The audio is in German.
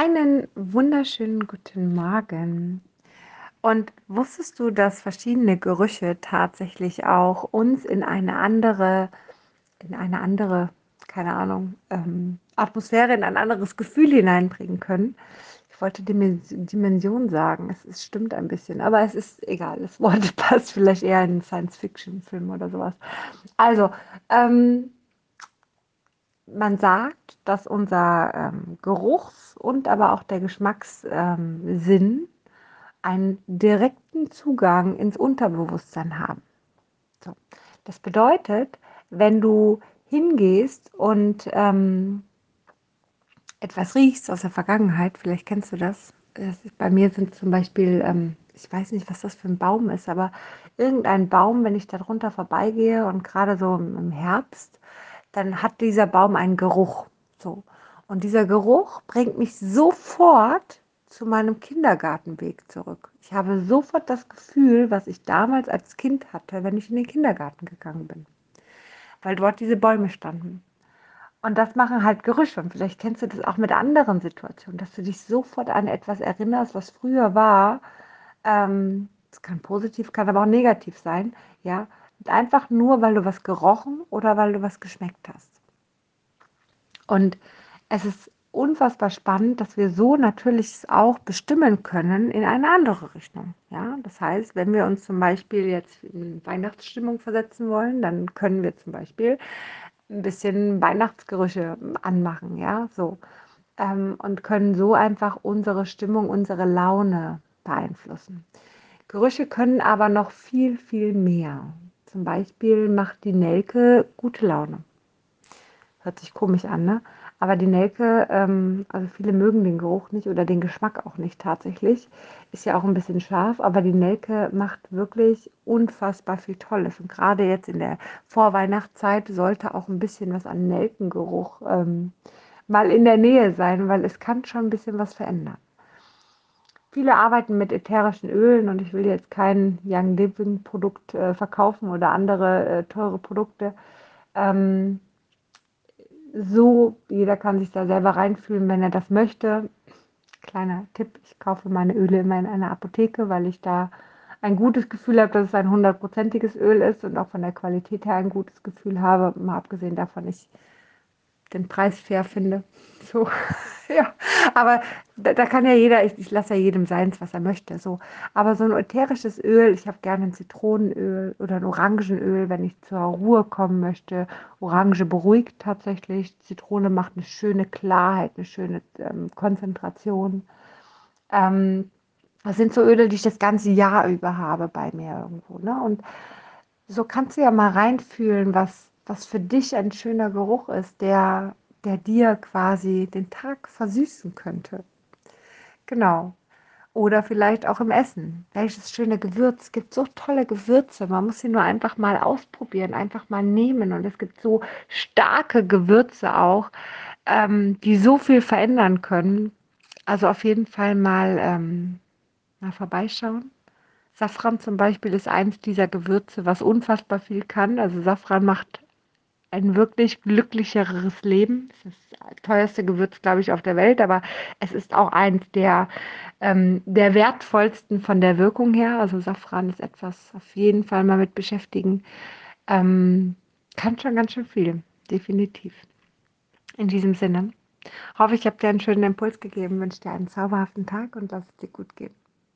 Einen wunderschönen guten Morgen. Und wusstest du, dass verschiedene Gerüche tatsächlich auch uns in eine andere, in eine andere, keine Ahnung, ähm, Atmosphäre, in ein anderes Gefühl hineinbringen können? Ich wollte Dimension sagen. Es, es stimmt ein bisschen, aber es ist egal. Das Wort passt vielleicht eher in einen Science-Fiction-Film oder sowas. Also, ähm, man sagt, dass unser ähm, Geruchs- und aber auch der Geschmackssinn ähm, einen direkten Zugang ins Unterbewusstsein haben. So. Das bedeutet, wenn du hingehst und ähm, etwas riechst aus der Vergangenheit, vielleicht kennst du das. das ist, bei mir sind zum Beispiel, ähm, ich weiß nicht, was das für ein Baum ist, aber irgendein Baum, wenn ich darunter vorbeigehe und gerade so im Herbst, dann hat dieser Baum einen Geruch. So. Und dieser Geruch bringt mich sofort zu meinem Kindergartenweg zurück. Ich habe sofort das Gefühl, was ich damals als Kind hatte, wenn ich in den Kindergarten gegangen bin. Weil dort diese Bäume standen. Und das machen halt Gerüche. Und vielleicht kennst du das auch mit anderen Situationen, dass du dich sofort an etwas erinnerst, was früher war. Ähm, kann positiv, kann aber auch negativ sein. Ja, einfach nur, weil du was gerochen oder weil du was geschmeckt hast. Und es ist unfassbar spannend, dass wir so natürlich auch bestimmen können in eine andere Richtung. Ja, das heißt, wenn wir uns zum Beispiel jetzt in Weihnachtsstimmung versetzen wollen, dann können wir zum Beispiel ein bisschen Weihnachtsgerüche anmachen, ja, so ähm, und können so einfach unsere Stimmung, unsere Laune beeinflussen. Gerüche können aber noch viel, viel mehr. Zum Beispiel macht die Nelke gute Laune. Hört sich komisch an, ne? Aber die Nelke, ähm, also viele mögen den Geruch nicht oder den Geschmack auch nicht tatsächlich. Ist ja auch ein bisschen scharf, aber die Nelke macht wirklich unfassbar viel Tolles. Und gerade jetzt in der Vorweihnachtszeit sollte auch ein bisschen was an Nelkengeruch ähm, mal in der Nähe sein, weil es kann schon ein bisschen was verändern. Viele arbeiten mit ätherischen Ölen und ich will jetzt kein Young Living Produkt äh, verkaufen oder andere äh, teure Produkte. Ähm, so, jeder kann sich da selber reinfühlen, wenn er das möchte. Kleiner Tipp, ich kaufe meine Öle immer in einer Apotheke, weil ich da ein gutes Gefühl habe, dass es ein hundertprozentiges Öl ist und auch von der Qualität her ein gutes Gefühl habe. Mal abgesehen davon, ich den Preis fair finde. So, ja. Aber da, da, kann ja jeder, ich, ich lasse ja jedem seins, was er möchte. So. Aber so ein ätherisches Öl, ich habe gerne ein Zitronenöl oder ein Orangenöl, wenn ich zur Ruhe kommen möchte. Orange beruhigt tatsächlich. Zitrone macht eine schöne Klarheit, eine schöne ähm, Konzentration. Ähm, das sind so Öle, die ich das ganze Jahr über habe bei mir irgendwo. Ne? Und so kannst du ja mal reinfühlen, was was für dich ein schöner Geruch ist, der, der dir quasi den Tag versüßen könnte. Genau. Oder vielleicht auch im Essen. Welches schöne Gewürz. Es gibt so tolle Gewürze. Man muss sie nur einfach mal ausprobieren, einfach mal nehmen. Und es gibt so starke Gewürze auch, ähm, die so viel verändern können. Also auf jeden Fall mal, ähm, mal vorbeischauen. Safran zum Beispiel ist eins dieser Gewürze, was unfassbar viel kann. Also Safran macht ein wirklich glücklicheres Leben. Das ist das teuerste Gewürz, glaube ich, auf der Welt, aber es ist auch eins der, ähm, der wertvollsten von der Wirkung her. Also Safran ist etwas auf jeden Fall mal mit beschäftigen. Ähm, kann schon ganz schön viel, definitiv. In diesem Sinne hoffe ich, habe dir einen schönen Impuls gegeben, wünsche dir einen zauberhaften Tag und lass es dir gut gehen.